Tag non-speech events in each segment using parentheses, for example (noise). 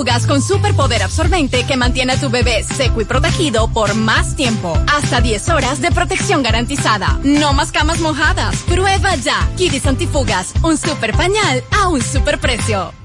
antifugas con superpoder absorbente que mantiene a tu bebé seco y protegido por más tiempo. Hasta 10 horas de protección garantizada. No más camas mojadas. Prueba ya. Kidis antifugas. Un super pañal a un super precio.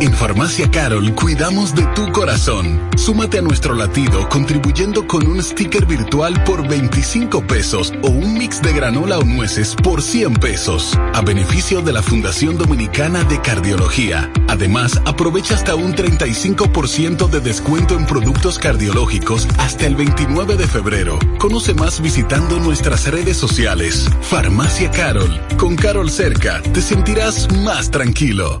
En Farmacia Carol cuidamos de tu corazón. Súmate a nuestro latido contribuyendo con un sticker virtual por 25 pesos o un mix de granola o nueces por 100 pesos, a beneficio de la Fundación Dominicana de Cardiología. Además, aprovecha hasta un 35% de descuento en productos cardiológicos hasta el 29 de febrero. Conoce más visitando nuestras redes sociales. Farmacia Carol. Con Carol cerca, te sentirás más tranquilo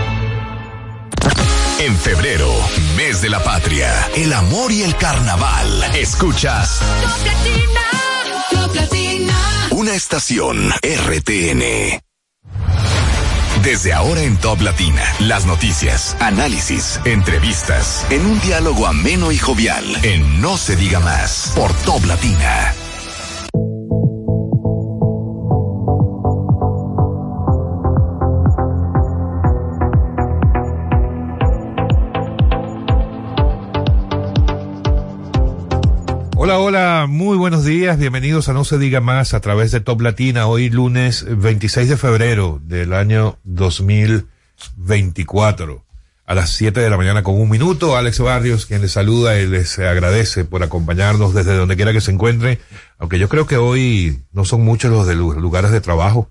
En febrero, mes de la patria, el amor y el carnaval. Escuchas. Top Latina, Una estación RTN. Desde ahora en Top Latina, las noticias, análisis, entrevistas, en un diálogo ameno y jovial, en No se diga más, por Top Latina. Hola, muy buenos días, bienvenidos a No se diga más a través de Top Latina, hoy lunes 26 de febrero del año 2024, a las 7 de la mañana con un minuto, Alex Barrios, quien les saluda y les agradece por acompañarnos desde donde quiera que se encuentre, aunque yo creo que hoy no son muchos los de lugares de trabajo,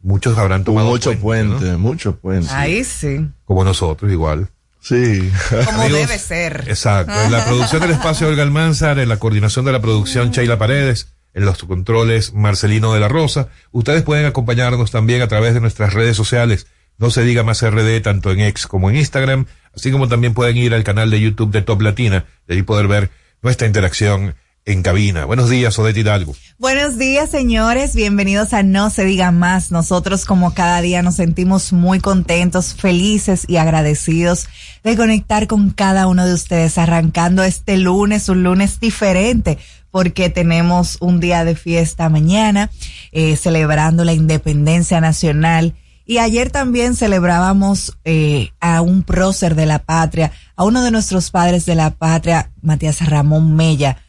muchos habrán tomado muchos puentes, muchos puentes. Ahí sí. Como nosotros igual. Sí. Como debe ser. Exacto. En la producción del espacio Olga Almanzar, en la coordinación de la producción Sheila Paredes, en los controles Marcelino de la Rosa. Ustedes pueden acompañarnos también a través de nuestras redes sociales. No se diga más RD tanto en X como en Instagram, así como también pueden ir al canal de YouTube de Top Latina, de ahí poder ver nuestra interacción en cabina. Buenos días, Odette Hidalgo. Buenos días, señores. Bienvenidos a No se diga más. Nosotros, como cada día, nos sentimos muy contentos, felices y agradecidos de conectar con cada uno de ustedes, arrancando este lunes, un lunes diferente, porque tenemos un día de fiesta mañana, eh, celebrando la independencia nacional. Y ayer también celebrábamos eh, a un prócer de la patria, a uno de nuestros padres de la patria, Matías Ramón Mella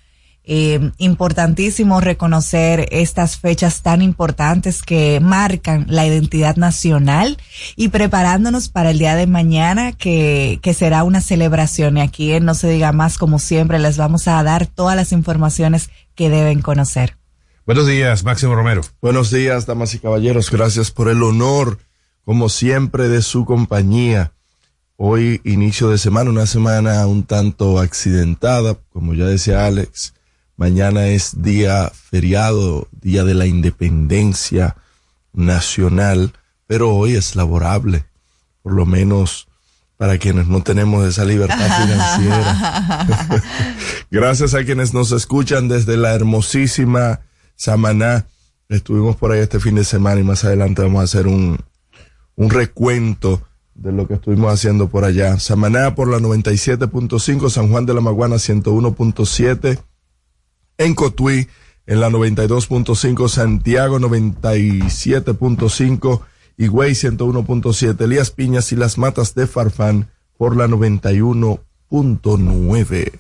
eh, importantísimo reconocer estas fechas tan importantes que marcan la identidad nacional y preparándonos para el día de mañana que, que será una celebración y aquí en No se diga más como siempre les vamos a dar todas las informaciones que deben conocer. Buenos días, Máximo Romero. Buenos días, damas y caballeros. Gracias por el honor, como siempre, de su compañía. Hoy, inicio de semana, una semana un tanto accidentada, como ya decía Alex Mañana es día feriado, día de la independencia nacional, pero hoy es laborable, por lo menos para quienes no tenemos esa libertad (laughs) financiera. (laughs) Gracias a quienes nos escuchan desde la hermosísima Samaná. Estuvimos por ahí este fin de semana y más adelante vamos a hacer un, un recuento de lo que estuvimos haciendo por allá. Samaná por la 97.5, San Juan de la Maguana 101.7 en Cotuí, en la 92.5, Santiago 97.5, Higüey 101.7, Elías Piñas y las Matas de Farfán por la 91.9.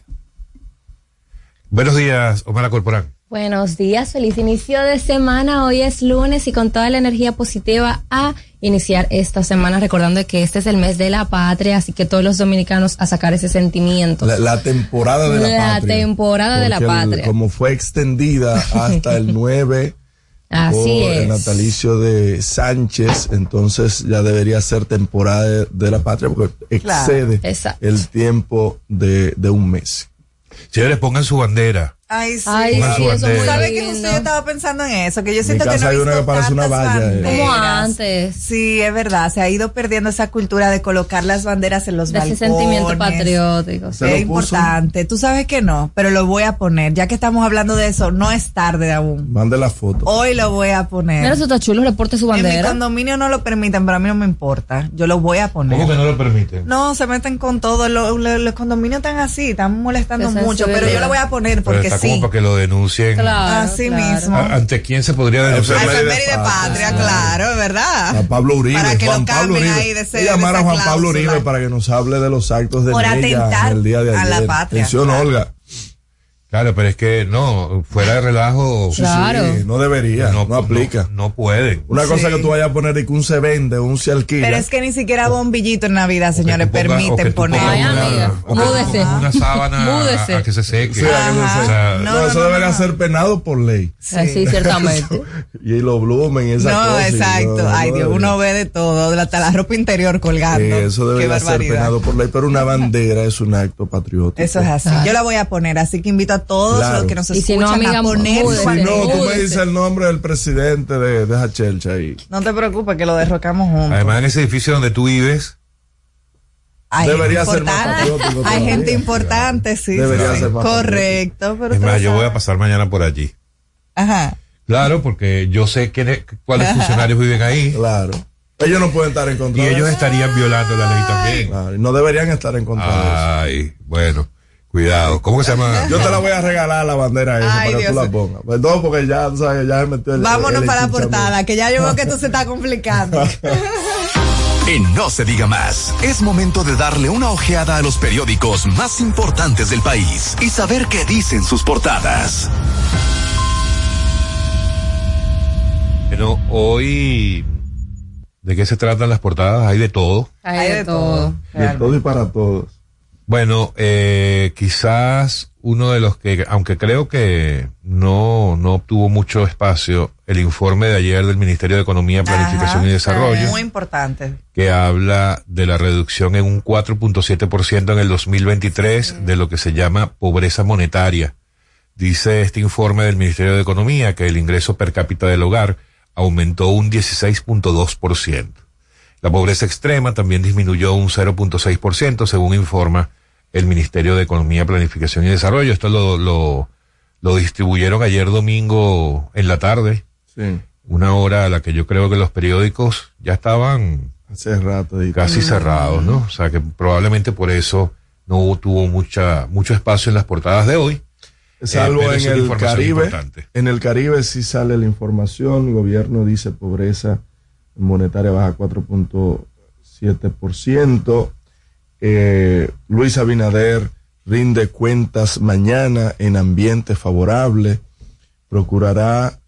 Buenos días, Omar Corporán. Buenos días, feliz inicio de semana. Hoy es lunes y con toda la energía positiva a iniciar esta semana recordando que este es el mes de la patria, así que todos los dominicanos a sacar ese sentimiento. La, temporada de la, patria. La temporada de la patria. como fue extendida hasta el (laughs) 9 Así por el natalicio de Sánchez, entonces ya debería ser temporada de, la patria porque excede el tiempo de, de un mes. Señores, pongan su bandera Ay, sí. Ay, sí, eso es muy bandera. ¿Sabes que justo yo estaba pensando en eso? Que yo siento que casa no he hay una visto que parece una valla, eh. banderas. Como antes. Sí, es verdad. Se ha ido perdiendo esa cultura de colocar las banderas en los De ese balcones. sentimiento patriótico. Se Es puso. importante. Tú sabes que no, pero lo voy a poner. Ya que estamos hablando de eso, no es tarde aún. Mande la foto. Hoy lo voy a poner. Mira, eso está chulo, reporte su en mi bandera. condominio no lo permiten, pero a mí no me importa. Yo lo voy a poner. ¿Cómo que no lo permiten? No, se meten con todo. Lo- lo- los condominios están así, están molestando es mucho, pero yo lo voy a poner Pero porque está como sí. para que lo denuncien. Claro, Así claro. mismo. ¿A- ¿Ante quién se podría denunciar? A efeméride de patria, patria. claro, es verdad. A Pablo Uribe, Para que Juan lo Pablo Uribe. ahí de a llamar a Juan Pablo. Uribe para que nos hable de los actos de Por ella atentar el día de a ayer. la patria, Atención, claro. Olga. Claro, pero es que no, fuera de relajo. Sí, Claro. sí, no debería, no, aplica. No, no pueden. Una cosa que tú vayas a poner y que un se vende, un se alquila. Pero es que ni siquiera bombillito en Navidad, señores, permiten poner. Ay, amiga, múdese. una sábana Múdese. a, que se seque. Sí, a que se Ajá. seque. O sea, no, No, eso no, debería no. ser penado por ley. Eh, Sí, ciertamente. (laughs) y los blumen y esas No, cosas. exacto. no, Ay, no Dios, debería. uno ve de todo, hasta la ropa interior colgando. Sí, eso debería ser penado por ley, pero una bandera es un acto patriótico. Eso es así. Yo la voy a poner, así que invito a todos Claro. los que nos Y si escuchan no, amiga, a poner Si no, tú me dices el nombre del presidente de, de esa chelcha ahí. No te preocupes, que lo derrocamos juntos. Además, en ese edificio donde tú vives, Hay Debería gente ser más patriótico Hay gente importante, sí. Debería sí, ser sí. más Correcto, pero es más, yo voy a pasar mañana por allí. Ajá. Claro, porque yo sé quiénes- cuáles funcionarios viven ahí Claro. Ellos no pueden estar en y contra de ellos eso. estarían violando la ley también. Claro, y no deberían estar en contra Ay, bueno, cuidado. ¿Cómo que se llama? Yo te la voy a regalar la bandera esa Ay, para que tú Dios. la pongas. Perdón, porque ya, tú sabes, ya se metió el. Vámonos el para la portada, que ya yo veo que esto se está complicando. (laughs) En No se diga más, es momento de darle una ojeada a los periódicos más importantes del país y saber qué dicen sus portadas. Bueno, hoy, ¿de qué se tratan las portadas? Hay de todo. Hay de todo. De todo y para todos. Bueno, eh, quizás uno de los que, aunque creo que no, no obtuvo mucho espacio, el informe de ayer del Ministerio de Economía, Planificación Ajá, y Desarrollo, Muy importante. que habla de la reducción en un 4.7% en el 2023 de lo que se llama pobreza monetaria. Dice este informe del Ministerio de Economía que el ingreso per cápita del hogar aumentó un 16.2%. La pobreza extrema también disminuyó un 0.6%, según informa el Ministerio de Economía, Planificación y Desarrollo. Esto lo, lo, lo distribuyeron ayer domingo en la tarde, Sí. una hora a la que yo creo que los periódicos ya estaban Hace rato. casi cerrados, ¿no? O sea que probablemente por eso no tuvo mucha, mucho espacio en las portadas de hoy. Salvo pero en el Caribe. importante. En el Caribe sí sale la información. El gobierno dice pobreza monetaria baja 4.7%. Eh, Luis Abinader rinde cuentas mañana en ambiente favorable. Procurará,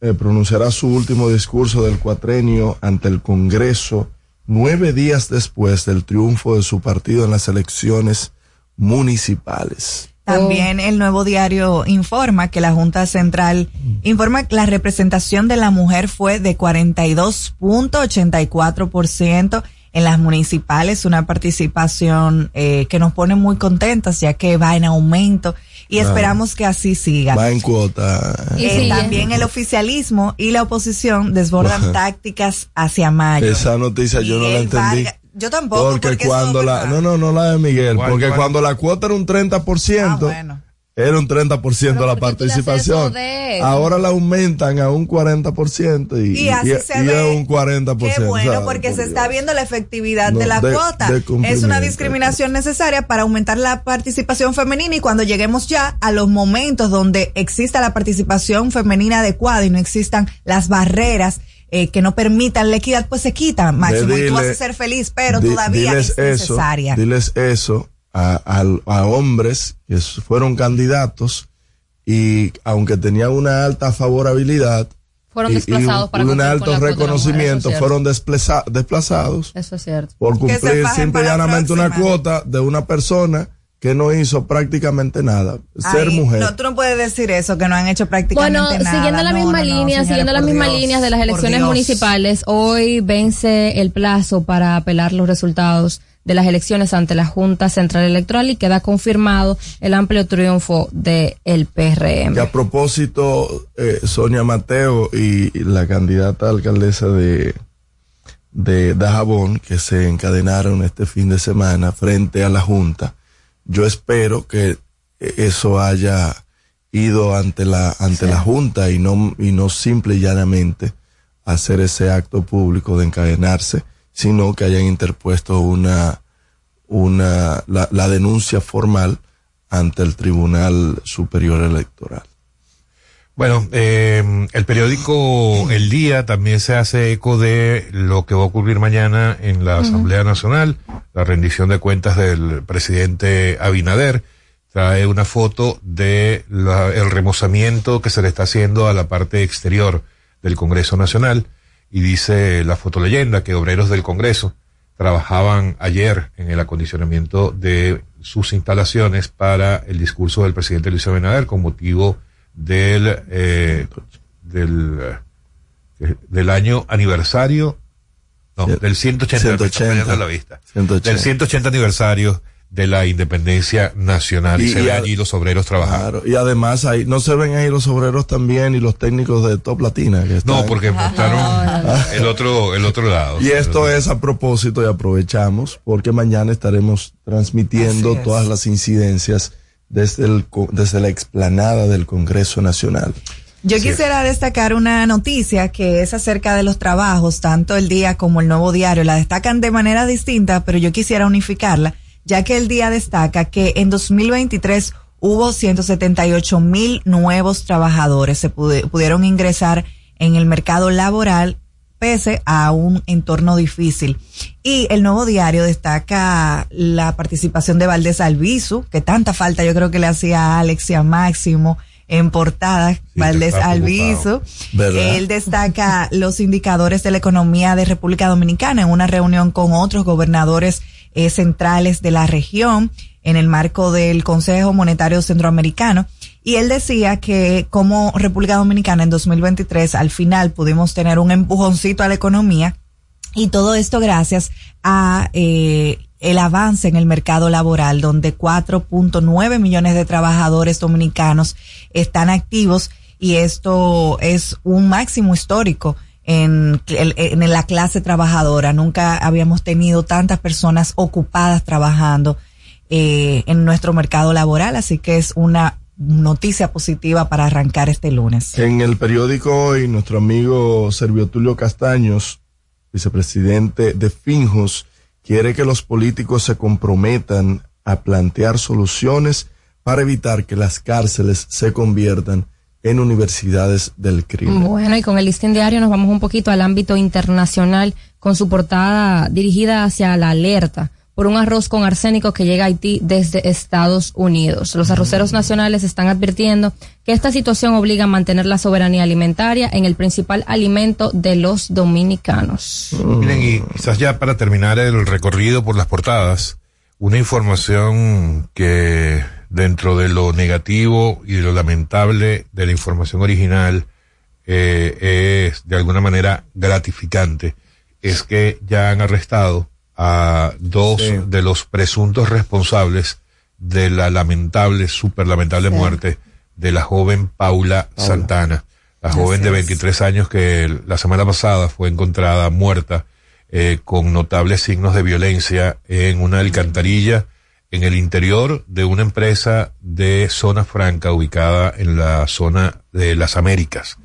eh, pronunciará su último discurso del cuatrenio ante el Congreso nueve días después del triunfo de su partido en las elecciones municipales. También el nuevo diario informa que la Junta Central informa que la representación de la mujer fue de 42.84% en las municipales, una participación eh, que nos pone muy contentas ya que va en aumento y Claro. esperamos que así siga. Va en cuota. Y Eh, también el oficialismo y la oposición desbordan tácticas hacia mayo. Esa noticia yo no la entendí. Vargas- yo tampoco. Porque, porque cuando la. verdad. No, no, no la de Miguel. ¿Cuál, porque cuál? cuando la cuota era un 30%, Ah, bueno. era un 30% Pero la ¿por qué tú le haces participación. Ahora la aumentan a un 40% y, Y así y- se y ve. a un 40%. Qué bueno, porque por se está viendo la efectividad No, de la de- cuota. de es una discriminación necesaria para aumentar la participación femenina y cuando lleguemos ya a los momentos donde exista la participación femenina adecuada y no existan las barreras eh, que no permitan la equidad, pues se quitan, Máximo, y tú vas a dile- ser feliz, pero Di- todavía es eso, necesaria. Diles eso a, hombres que fueron candidatos y aunque tenían una alta favorabilidad Fueron y- y desplazados un, para un cumplir con alto la cuota de la mujer, reconocimiento, es fueron desplaza- desplazados Eso es cierto. por cumplir simple y llanamente una cuota de una persona que no hizo prácticamente nada. Ser Ay, mujer. No, tú no puedes decir eso, que no han hecho prácticamente Bueno, nada. siguiendo la No, misma no, no, línea, siguiendo la por misma Dios, línea de las elecciones municipales, hoy vence el plazo para apelar los resultados de las elecciones ante la Junta Central Electoral y queda confirmado el amplio triunfo del el PRM. Y a propósito, eh, Sonia Mateo y, y la candidata alcaldesa de, de Dajabón, que se encadenaron este fin de semana frente a la Junta, yo espero que eso haya ido ante la ante la junta y no y no simple y llanamente hacer ese acto público de encadenarse sino que hayan interpuesto una una la, la denuncia formal ante el Tribunal Superior Electoral Bueno, eh, el periódico El Día también se hace eco de lo que va a ocurrir mañana en la Asamblea Nacional, la rendición de cuentas del presidente Abinader. Trae una foto de la- el remozamiento que se le está haciendo a la parte exterior del Congreso Nacional y dice la fotoleyenda que obreros del Congreso trabajaban ayer en el acondicionamiento de sus instalaciones para el discurso del presidente Luis Abinader con motivo del eh, del del año aniversario no, del 180, me está 180. fallando la vista. 180. del 180 aniversario de la independencia nacional y, Y- se ven allí los obreros trabajando. Claro, y además ahí no se ven ahí los obreros también y los técnicos de Top Latina que están- No, porque mostraron el otro el otro lado. Y esto es a propósito y aprovechamos porque mañana estaremos transmitiendo es. todas las incidencias desde, el, desde la explanada del Congreso Nacional. Yo quisiera destacar una noticia que es acerca de los trabajos, tanto el día como el nuevo diario. La destacan de manera distinta, pero yo quisiera unificarla, ya que el día destaca que en 2023 hubo 178 mil nuevos trabajadores, se pude- pudieron ingresar en el mercado laboral pese a un entorno difícil. Y el nuevo diario destaca la participación de Valdés Albizu, que tanta falta yo creo que le hacía a Alex y a Máximo en portada, Valdés está Albizu. Él destaca (laughs) los indicadores de la economía de República Dominicana en una reunión con otros gobernadores eh, centrales de la región en el marco del Consejo Monetario Centroamericano. Y él decía que como República Dominicana en 2023 al final pudimos tener un empujoncito a la economía y todo esto gracias a eh, el avance en el mercado laboral, donde 4.9 millones de trabajadores dominicanos están activos y esto es un máximo histórico en, en la clase trabajadora. Nunca habíamos tenido tantas personas ocupadas trabajando eh, en nuestro mercado laboral, así que es una noticia positiva para arrancar este lunes. En el periódico hoy, nuestro amigo Servio Tulio Castaños, vicepresidente de Finjos, quiere que los políticos se comprometan a plantear soluciones para evitar que las cárceles se conviertan en universidades del crimen. Bueno, y con el listín diario nos vamos un poquito al ámbito internacional con su portada dirigida hacia la alerta por un arroz con arsénico que llega a Haití desde Estados Unidos. Los arroceros nacionales están advirtiendo que esta situación obliga a mantener la soberanía alimentaria en el principal alimento de los dominicanos. Miren, y quizás ya para terminar el recorrido por las portadas, una información que dentro de lo negativo y de lo lamentable de la información original eh, es de alguna manera gratificante, es que ya han arrestado a dos Sí. de los presuntos responsables de la lamentable, súper lamentable muerte de la joven Paula, Santana, la joven de Así es. 23 años que la semana pasada fue encontrada muerta eh, con notables signos de violencia en una alcantarilla en el interior de una empresa de zona franca ubicada en la zona de las Américas.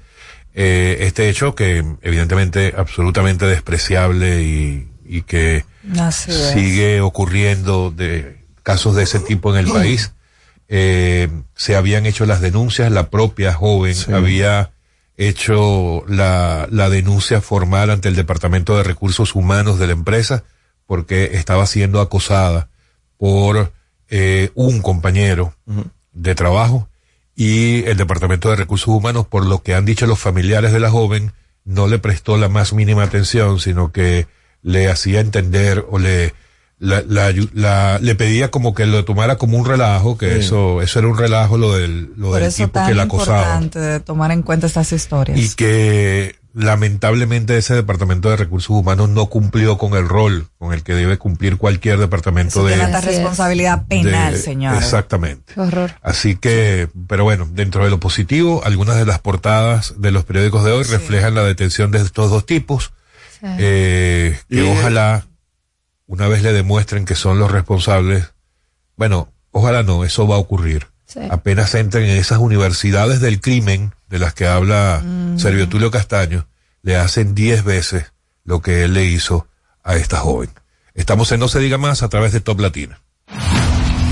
Eh, este hecho que evidentemente absolutamente despreciable y, y que Así es. sigue ocurriendo de casos de ese tipo en el (clears throat) país. Eh, se habían hecho las denuncias, la propia joven había hecho la, la denuncia formal ante el Departamento de Recursos Humanos de la empresa porque estaba siendo acosada por eh, un compañero de trabajo y el Departamento de Recursos Humanos, por lo que han dicho los familiares de la joven, no le prestó la más mínima atención, sino que le hacía entender o le la, la, la- le pedía como que lo tomara como un relajo, que Sí. eso eso era un relajo lo del lo Por del eso tipo tan que la acosaba importante de tomar en cuenta estas historias. y que lamentablemente ese departamento de recursos humanos no cumplió con el rol con el que debe cumplir cualquier departamento de, Tiene responsabilidad penal, señor. Exactamente. Qué horror. Así que, pero bueno, dentro de lo positivo, algunas de las portadas de los periódicos de hoy reflejan la detención de estos dos tipos, Sí. eh, que Y- ojalá una vez le demuestren que son los responsables, bueno, ojalá no, eso va a ocurrir. Sí. Apenas entren en esas universidades del crimen de las que habla Servio Tulio Castaño, le hacen diez veces lo que él le hizo a esta joven. Estamos en No se diga más a través de Top Latina.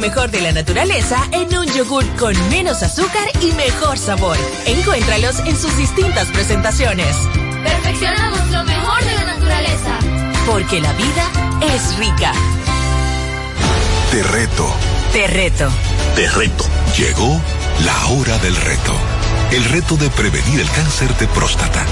Mejor de la naturaleza en un yogur con menos azúcar y mejor sabor. Encuéntralos en sus distintas presentaciones. Perfeccionamos lo mejor de la naturaleza. Porque la vida es rica. Te reto. Te reto. Te reto. Llegó la hora del reto. El reto de prevenir el cáncer de próstata.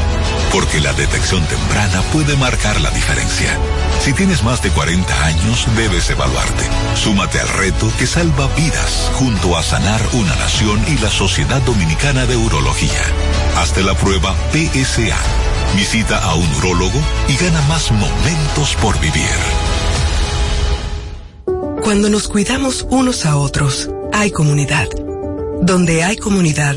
Porque la detección temprana puede marcar la diferencia. Si tienes más de 40 años, debes evaluarte. Súmate al reto que salva vidas junto a Sanar una Nación y la Sociedad Dominicana de Urología. Hazte la prueba PSA. Visita a un urólogo y gana más momentos por vivir. Cuando nos cuidamos unos a otros, hay comunidad. Donde hay comunidad,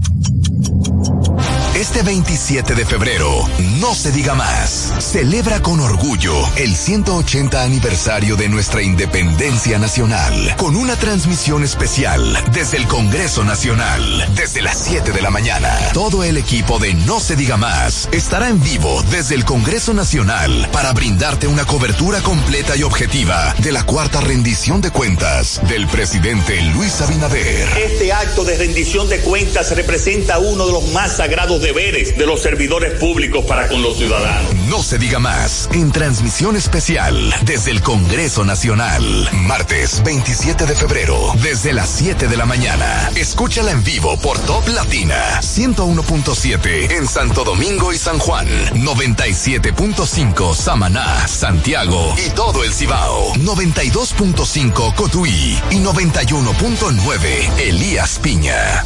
Este 27 de febrero, no se diga más, celebra con orgullo el 180 aniversario de nuestra independencia nacional, con una transmisión especial desde el Congreso Nacional, desde las 7 de la mañana. Todo el equipo de No se diga más estará en vivo desde el Congreso Nacional para brindarte una cobertura completa y objetiva de la cuarta rendición de cuentas del presidente Luis Abinader. Este acto de rendición de cuentas representa uno de los más sagrados de los servidores públicos para con los ciudadanos. No se diga más en transmisión especial desde el Congreso Nacional. Martes 27 de febrero, desde las 7 de la mañana. Escúchala en vivo por Top Latina 101.7 en Santo Domingo y San Juan, 97.5 Samaná, Santiago y todo el Cibao, 92.5 Cotuí y 91.9 Elías Piña.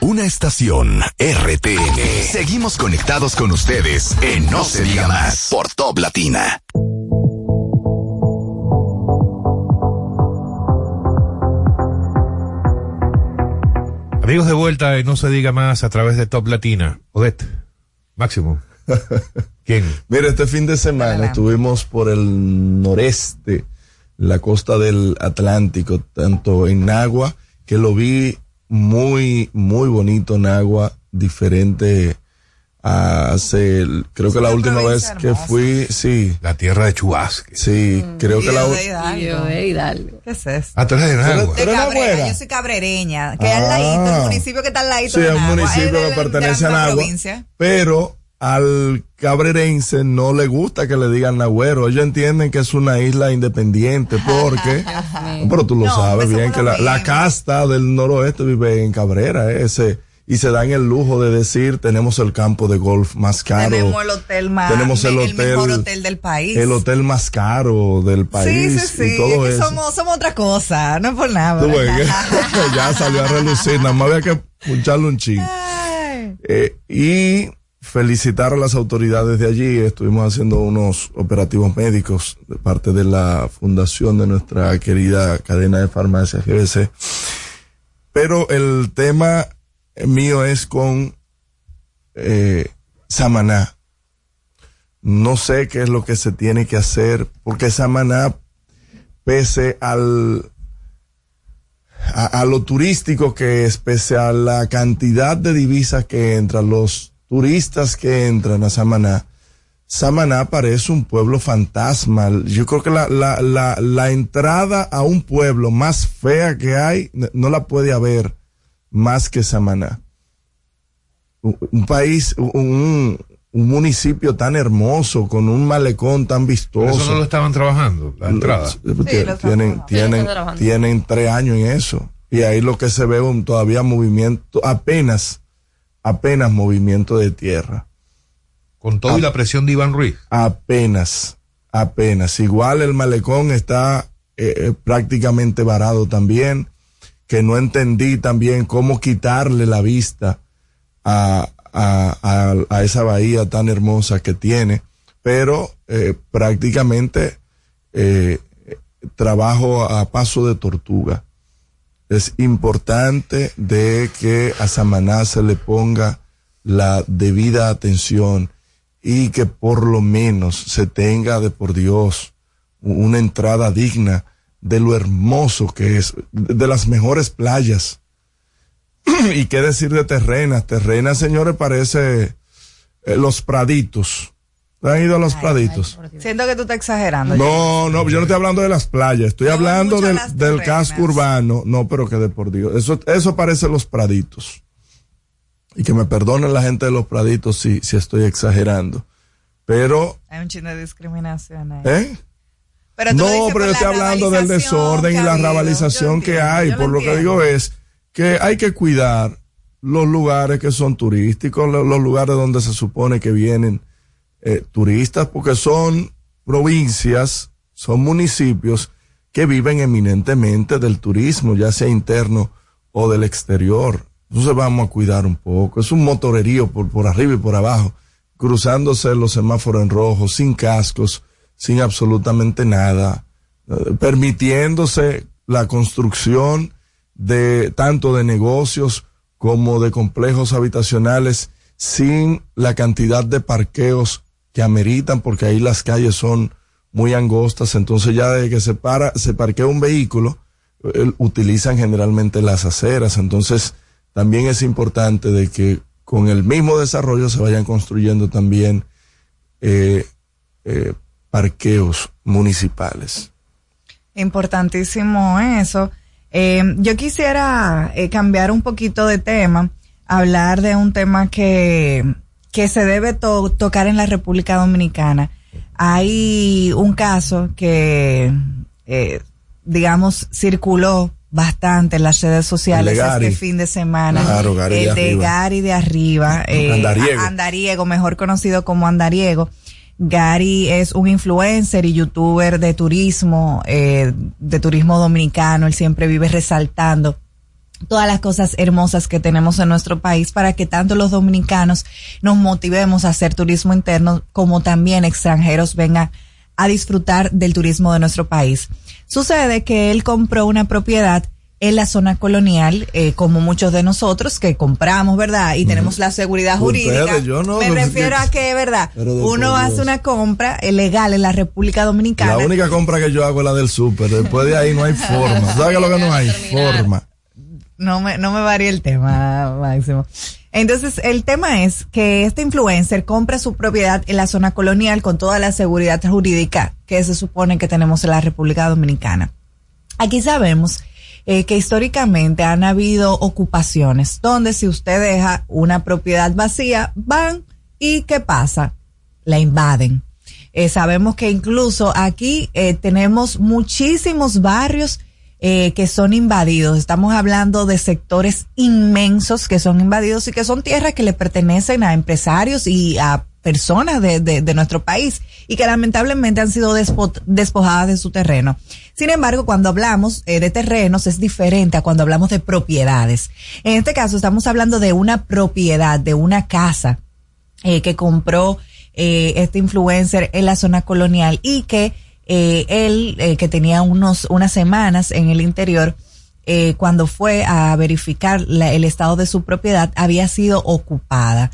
Una estación RTN. Seguimos conectados con ustedes en No se diga más por Top Latina. Amigos de vuelta y no se diga más a través de Top Latina. Odette, Máximo. (laughs) ¿Quién? Mira, este fin de semana estuvimos por el noreste, la costa del Atlántico, tanto en Nagua, que lo vi muy, muy bonito en agua, diferente a hace, creo que la última vez que fui, sí. La tierra de Chubasque. Sí, creo que la Hidalgo. ¿Qué es eso? Ah, tú eres de Nagua. De Cabrera, yo soy cabrereña, que es al Ah. ladito, el municipio que está al ladito Sí, de es un Nagua, municipio que pertenece la a Nagua, provincia. pero al cabrerense no le gusta que le digan Nagüero. Ellos entienden que es una isla independiente (laughs) porque, pero tú lo No, sabes bien, que la, casta del noroeste vive en Cabrera, ese, y se dan el lujo de decir, tenemos el campo de golf más caro. Tenemos el hotel más, Tenemos el el hotel- mejor hotel del país. el hotel más caro del país sí, sí, sí. y todo es que eso. somos, somos otra cosa, no es por nada. Tú ves (laughs) ya salió a relucir, nada más había que puncharle un ching. Eh, y felicitar a las autoridades de allí. Estuvimos haciendo unos operativos médicos de parte de la fundación de nuestra querida cadena de farmacias GBC. Pero el tema mío es con eh, Samaná. No sé qué es lo que se tiene que hacer, porque Samaná, pese al, a lo turístico que es, pese a la cantidad de divisas que entran, los turistas que entran a Samaná, Samaná parece un pueblo fantasma. Yo creo que la, la, la, la entrada a un pueblo más fea que hay, no la puede haber más que Samaná. Un, un país, un, un municipio tan hermoso, con un malecón tan vistoso. Eso no lo estaban trabajando, la entrada. Sí, tienen, tienen, tienen tres años en eso. Y ahí lo que se ve un, todavía movimiento, apenas, apenas movimiento de tierra. Con todo y la presión de Iván Ruiz. Apenas, apenas. Igual el malecón está eh, eh, prácticamente varado también, que no entendí también cómo quitarle la vista a, a, a, a esa bahía tan hermosa que tiene, pero eh, prácticamente eh, trabajo a paso de tortuga. Es importante de que a Samaná se le ponga la debida atención y que por lo menos se tenga de por Dios una entrada digna de lo hermoso que es, de las mejores playas. (clears throat) y qué decir de terrenas. Terrenas, señores, parece eh, los praditos. ¿Han ido a los praditos? Siento que tú estás exagerando. No, no, yo no estoy hablando de las playas, estoy hablando del, del casco urbano. No, pero que de por Dios. Eso, eso parece los praditos. Y que me perdonen la gente de los praditos si, si estoy exagerando. Pero, Hay un chingo de discriminación ahí. ¿eh? Pero tú no, pero yo estoy hablando del desorden y la rabalización que hay. yo Por lo que digo es que hay que cuidar los lugares que son turísticos, lo- los lugares donde se supone que vienen eh, turistas, porque son provincias, son municipios que viven eminentemente del turismo, ya sea interno o del exterior. Entonces vamos a cuidar un poco. Es un motorerío por, por arriba y por abajo, cruzándose los semáforos en rojo, sin cascos, sin absolutamente nada, eh, permitiéndose la construcción de tanto de negocios como de complejos habitacionales sin la cantidad de parqueos que ameritan porque ahí las calles son muy angostas. Entonces ya de que se para se parquea un vehículo eh, utilizan generalmente las aceras. Entonces también es importante de que con el mismo desarrollo se vayan construyendo también eh, eh, parqueos municipales. Importantísimo eso. Eh, yo quisiera eh, cambiar un poquito de tema, hablar de un tema que, que se debe to- tocar en la República Dominicana. Hay un caso que, eh, digamos, circuló bastante en las redes sociales Gary. este fin de semana. Claro, Gary de el de arriba. Gary de arriba. eh, Andariego. Andariego, mejor conocido como Andariego. Gary es un influencer y youtuber de turismo, eh, de turismo dominicano. Él siempre vive resaltando todas las cosas hermosas que tenemos en nuestro país para que tanto los dominicanos nos motivemos a hacer turismo interno como también extranjeros vengan a disfrutar del turismo de nuestro país. Sucede que él compró una propiedad en la zona colonial, eh, como muchos de nosotros que compramos, ¿verdad? Y tenemos la seguridad Ustedes, jurídica. yo no, Me refiero a que, ¿verdad? Uno hace Dios. una compra eh, legal en la República Dominicana. La única compra que yo hago es la del súper. Después de ahí no hay forma. ¿Sabes lo que no hay? Forma. No me, no me varía el tema, Máximo. Entonces, el tema es que este influencer compra su propiedad en la zona colonial con toda la seguridad jurídica que se supone que tenemos en la República Dominicana. Aquí sabemos eh, que históricamente han habido ocupaciones donde si usted deja una propiedad vacía, van ¿Y qué pasa? La invaden. Eh, sabemos que incluso aquí eh, tenemos muchísimos barrios eh, que son invadidos. Estamos hablando de sectores inmensos que son invadidos y que son tierras que le pertenecen a empresarios y a personas de, de, nuestro país y que lamentablemente han sido despo- despojadas de su terreno. Sin embargo, cuando hablamos eh, de terrenos es diferente a cuando hablamos de propiedades. En este caso estamos hablando de una propiedad, de una casa eh, que compró eh, este influencer en la zona colonial y que eh, él, eh, que tenía unos, unas semanas en el interior, eh, cuando fue a verificar la- el estado de su propiedad, había sido ocupada.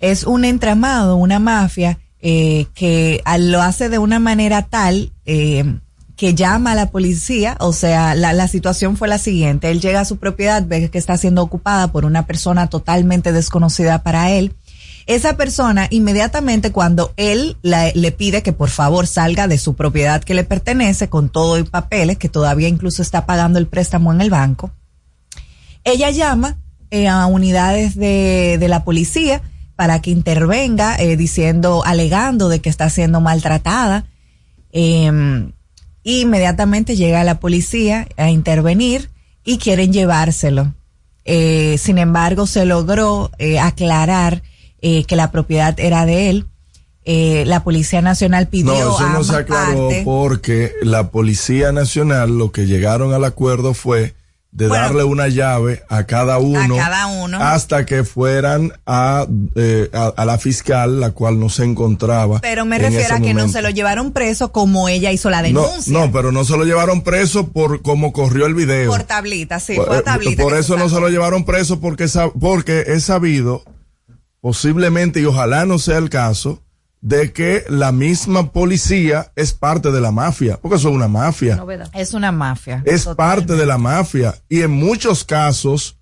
Es un entramado, una mafia eh, que lo hace de una manera tal eh, que llama a la policía, o sea, la situación fue la siguiente, él llega a su propiedad, ve que está siendo ocupada por una persona totalmente desconocida para él, esa persona inmediatamente cuando él le pide que por favor salga de su propiedad que le pertenece con todo y papeles, que todavía incluso está pagando el préstamo en el banco, ella llama eh, a unidades de, de la policía para que intervenga eh, diciendo, alegando de que está siendo maltratada. Eh, inmediatamente llega la policía a intervenir y quieren llevárselo. Eh, sin embargo, se logró aclarar eh, que la propiedad era de él. Eh, la Policía Nacional pidió No, eso a no se aclaró partes- porque la Policía Nacional lo que llegaron al acuerdo fue de Bueno, darle una llave a cada uno, cada uno. hasta que fueran a, eh, a, a la fiscal, la cual no se encontraba. Pero me en refiero a que no se lo llevaron preso como ella hizo la No, denuncia. no, pero no se lo llevaron preso por cómo corrió el video. Por tablita, sí, Por- fue eh, tablita. por eso no se lo llevaron preso porque, porque es sabido, posiblemente y ojalá no sea el caso, de que la misma policía es parte de la mafia, porque eso es una mafia. Es una mafia. es parte de la mafia y en muchos casos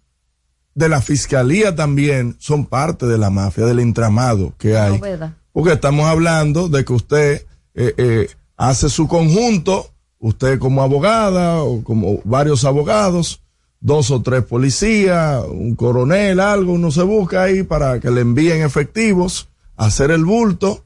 de la fiscalía también son parte de la mafia, del entramado que hay. Porque estamos hablando de que usted eh, eh, hace su conjunto, usted como abogada o como varios abogados, dos o tres policías, un coronel, algo, uno se busca ahí para que le envíen efectivos, a hacer el bulto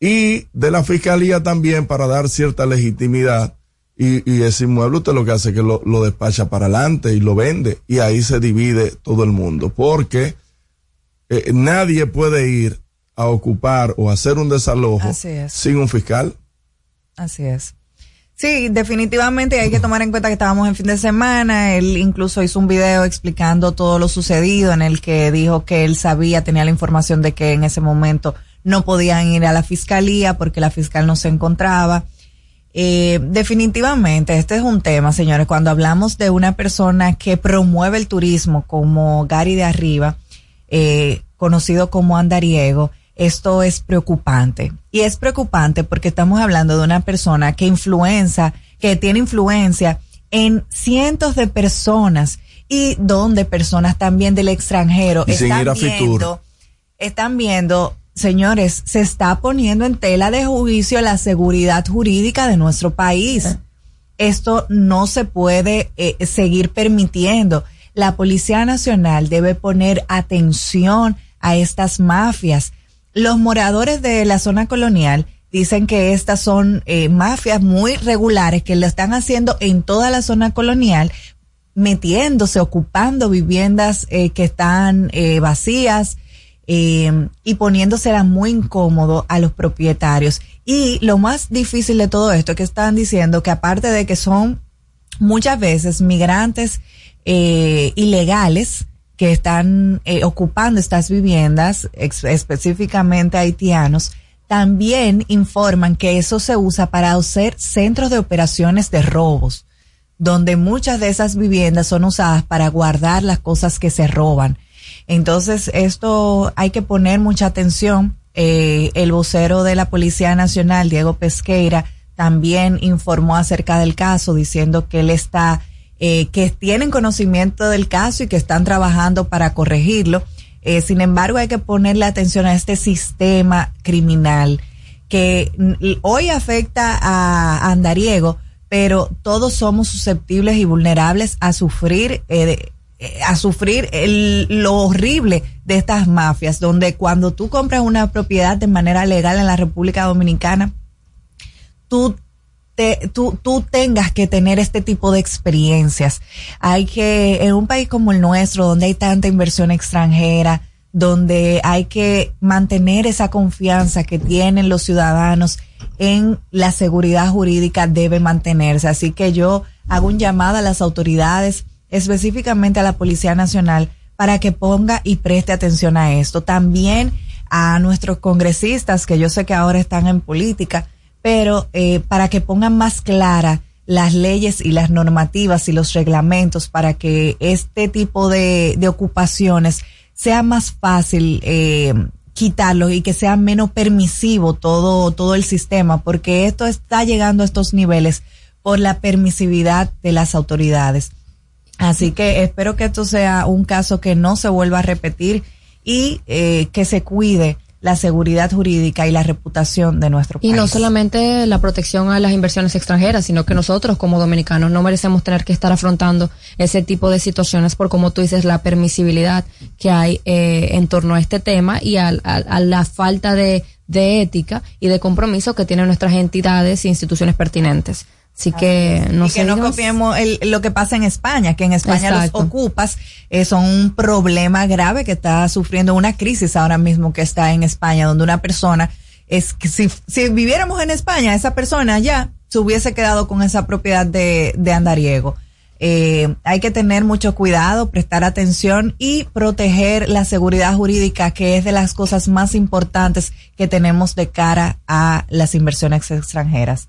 y de la fiscalía también para dar cierta legitimidad. Y, y ese inmueble usted lo que hace es que lo, lo despacha para adelante y lo vende y ahí se divide todo el mundo porque eh, nadie puede ir a ocupar o hacer un desalojo sin un fiscal. Así es. Sí, definitivamente hay que tomar en cuenta que estábamos en fin de semana. Él incluso hizo un video explicando todo lo sucedido en el que dijo que él sabía, tenía la información de que en ese momento no podían ir a la fiscalía porque la fiscal no se encontraba. Eh, definitivamente, este es un tema, señores, cuando hablamos de una persona que promueve el turismo como Gary de Arriba, eh, conocido como andariego, esto es preocupante. Y es preocupante porque estamos hablando de una persona que influencia, que tiene influencia en cientos de personas y donde personas también del extranjero Y están viendo, están viendo, señores, se está poniendo en tela de juicio la seguridad jurídica de nuestro país. Esto no se puede eh, seguir permitiendo. La Policía Nacional debe poner atención a estas mafias. Los moradores de la zona colonial dicen que estas son eh, mafias muy regulares que lo están haciendo en toda la zona colonial, metiéndose, ocupando viviendas eh, que están eh, vacías eh, y poniéndosela muy incómodo a los propietarios. Y lo más difícil de todo esto es que están diciendo que aparte de que son muchas veces migrantes eh, ilegales que están eh, ocupando estas viviendas, específicamente haitianos, también informan que eso se usa para hacer centros de operaciones de robos, donde muchas de esas viviendas son usadas para guardar las cosas que se roban. Entonces, esto hay que poner mucha atención. Eh, el vocero de la Policía Nacional, Diego Pesqueira, también informó acerca del caso, diciendo que él está, eh, que tienen conocimiento del caso y que están trabajando para corregirlo. Eh, sin embargo, hay que ponerle atención a este sistema criminal que hoy afecta a Andariego, pero todos somos susceptibles y vulnerables a sufrir eh, eh, a sufrir lo horrible de estas mafias, donde cuando tú compras una propiedad de manera legal en la República Dominicana, tú tú, tú tengas que tener este tipo de experiencias. Hay que, en un país como el nuestro, donde hay tanta inversión extranjera, donde hay que mantener esa confianza que tienen los ciudadanos en la seguridad jurídica debe mantenerse. Así que yo hago un llamado a las autoridades, específicamente a la Policía Nacional, para que ponga y preste atención a esto. También a nuestros congresistas, que yo sé que ahora están en política, pero eh, para que pongan más clara las leyes y las normativas y los reglamentos para que este tipo de, de ocupaciones sea más fácil eh, quitarlo y que sea menos permisivo todo, todo el sistema, porque esto está llegando a estos niveles por la permisividad de las autoridades. Así que espero que esto sea un caso que no se vuelva a repetir y eh, que se cuide la seguridad jurídica y la reputación de nuestro Y país. no solamente la protección a las inversiones extranjeras, sino que nosotros como dominicanos no merecemos tener que estar afrontando ese tipo de situaciones por, como tú dices, la permisibilidad que hay eh, en torno a este tema y al- a, la falta de, de ética y de compromiso que tienen nuestras entidades e instituciones pertinentes. Así que no y que no copiemos el- lo que pasa en España, que en España Exacto. los ocupas eh, son un problema grave que está sufriendo una crisis ahora mismo que está en España, donde una persona es que si, si viviéramos en España, esa persona ya se hubiese quedado con esa propiedad de, de andariego. Eh, hay que tener mucho cuidado, prestar atención y proteger la seguridad jurídica, que es de las cosas más importantes que tenemos de cara a las inversiones extranjeras.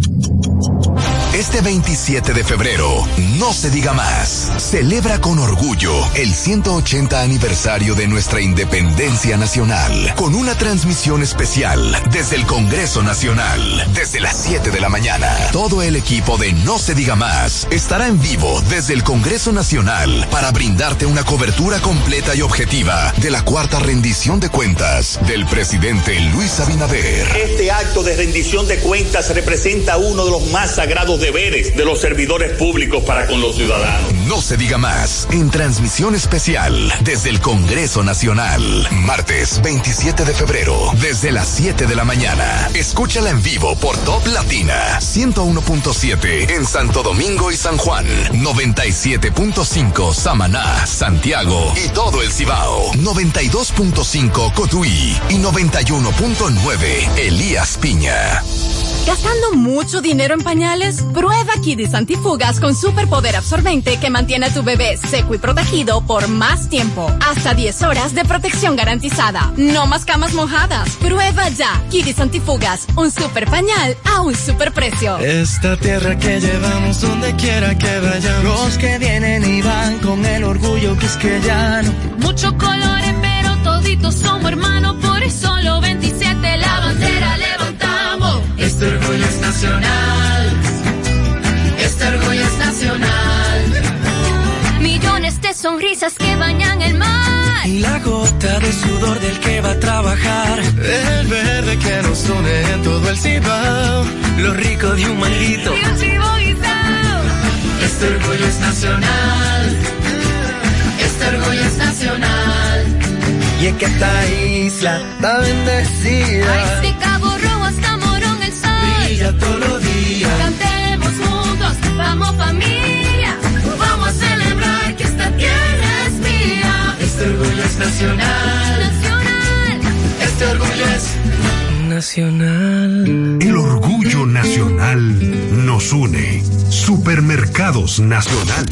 Este 27 de febrero, no se diga más. Celebra con orgullo el 180 aniversario de nuestra independencia nacional con una transmisión especial desde el Congreso Nacional. Desde las 7 de la mañana, todo el equipo de No se diga más estará en vivo desde el Congreso Nacional para brindarte una cobertura completa y objetiva de la cuarta rendición de cuentas del presidente Luis Abinader. Este acto de rendición de cuentas representa uno de los más sagrados de los servidores públicos para con los ciudadanos. No se diga más en transmisión especial desde el Congreso Nacional. Martes 27 de febrero desde las 7 de la mañana. Escúchala en vivo por Top Latina 101.7 en Santo Domingo y San Juan. 97.5 Samaná, Santiago y todo el Cibao. 92.5 Cotuí y 91.9 Elías Piña. ¿Gastando mucho dinero en pañales? Prueba Kidis Antifugas con superpoder absorbente que mantiene a tu bebé seco y protegido por más tiempo. Hasta 10 horas de protección garantizada. No más camas mojadas. Prueba ya Kidis Antifugas, un super pañal a un super precio. Esta tierra que llevamos donde quiera que vayamos. Los que vienen y van con el orgullo quisqueyano. Muchos colores, pero toditos somos hermanos. Este orgullo es nacional. Este orgullo es nacional. Millones de sonrisas que bañan el mar. Y la gota de sudor del que va a trabajar. El verde que nos une en todo el cibao. Lo rico de un maldito. Este orgullo es nacional. Este orgullo es nacional. Y es que esta isla está bendecida. Ay, se todos los días. Cantemos juntos, vamos familia. Vamos a celebrar que esta tierra es mía. Este orgullo es nacional. Nacional. Este orgullo es nacional. El orgullo nacional nos une. Supermercados Nacional.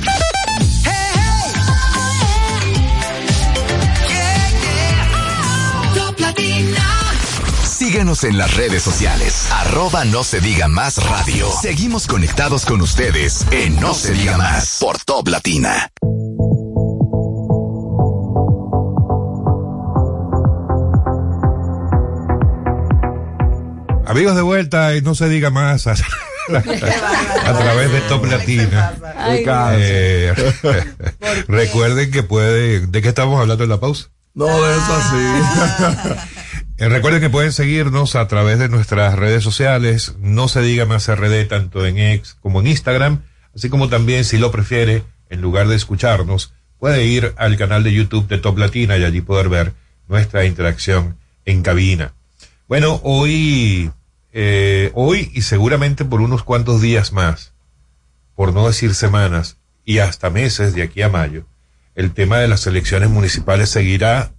Síguenos en las redes sociales. Arroba no se diga más radio. Seguimos conectados con ustedes en No se diga más por Top Latina. Amigos de vuelta, y no se diga más a, (laughs) a través de Top Latina. Ay, Eh, (laughs) recuerden que puede, ¿de qué estamos hablando en la pausa? No, de eso así. (laughs) Eh, recuerden que pueden seguirnos a través de nuestras redes sociales, no se diga más RD tanto en X como en Instagram, así como también si lo prefiere, en lugar de escucharnos, puede ir al canal de YouTube de Top Latina y allí poder ver nuestra interacción en cabina. Bueno, hoy, eh, hoy y seguramente por unos cuantos días más, por no decir semanas y hasta meses de aquí a mayo, el tema de las elecciones municipales seguirá,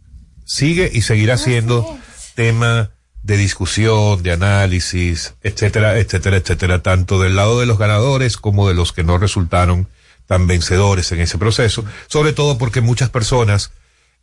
sigue y seguirá siendo tema de discusión, de análisis, etcétera, etcétera, etcétera, tanto del lado de los ganadores como de los que no resultaron tan vencedores en ese proceso, sobre todo porque muchas personas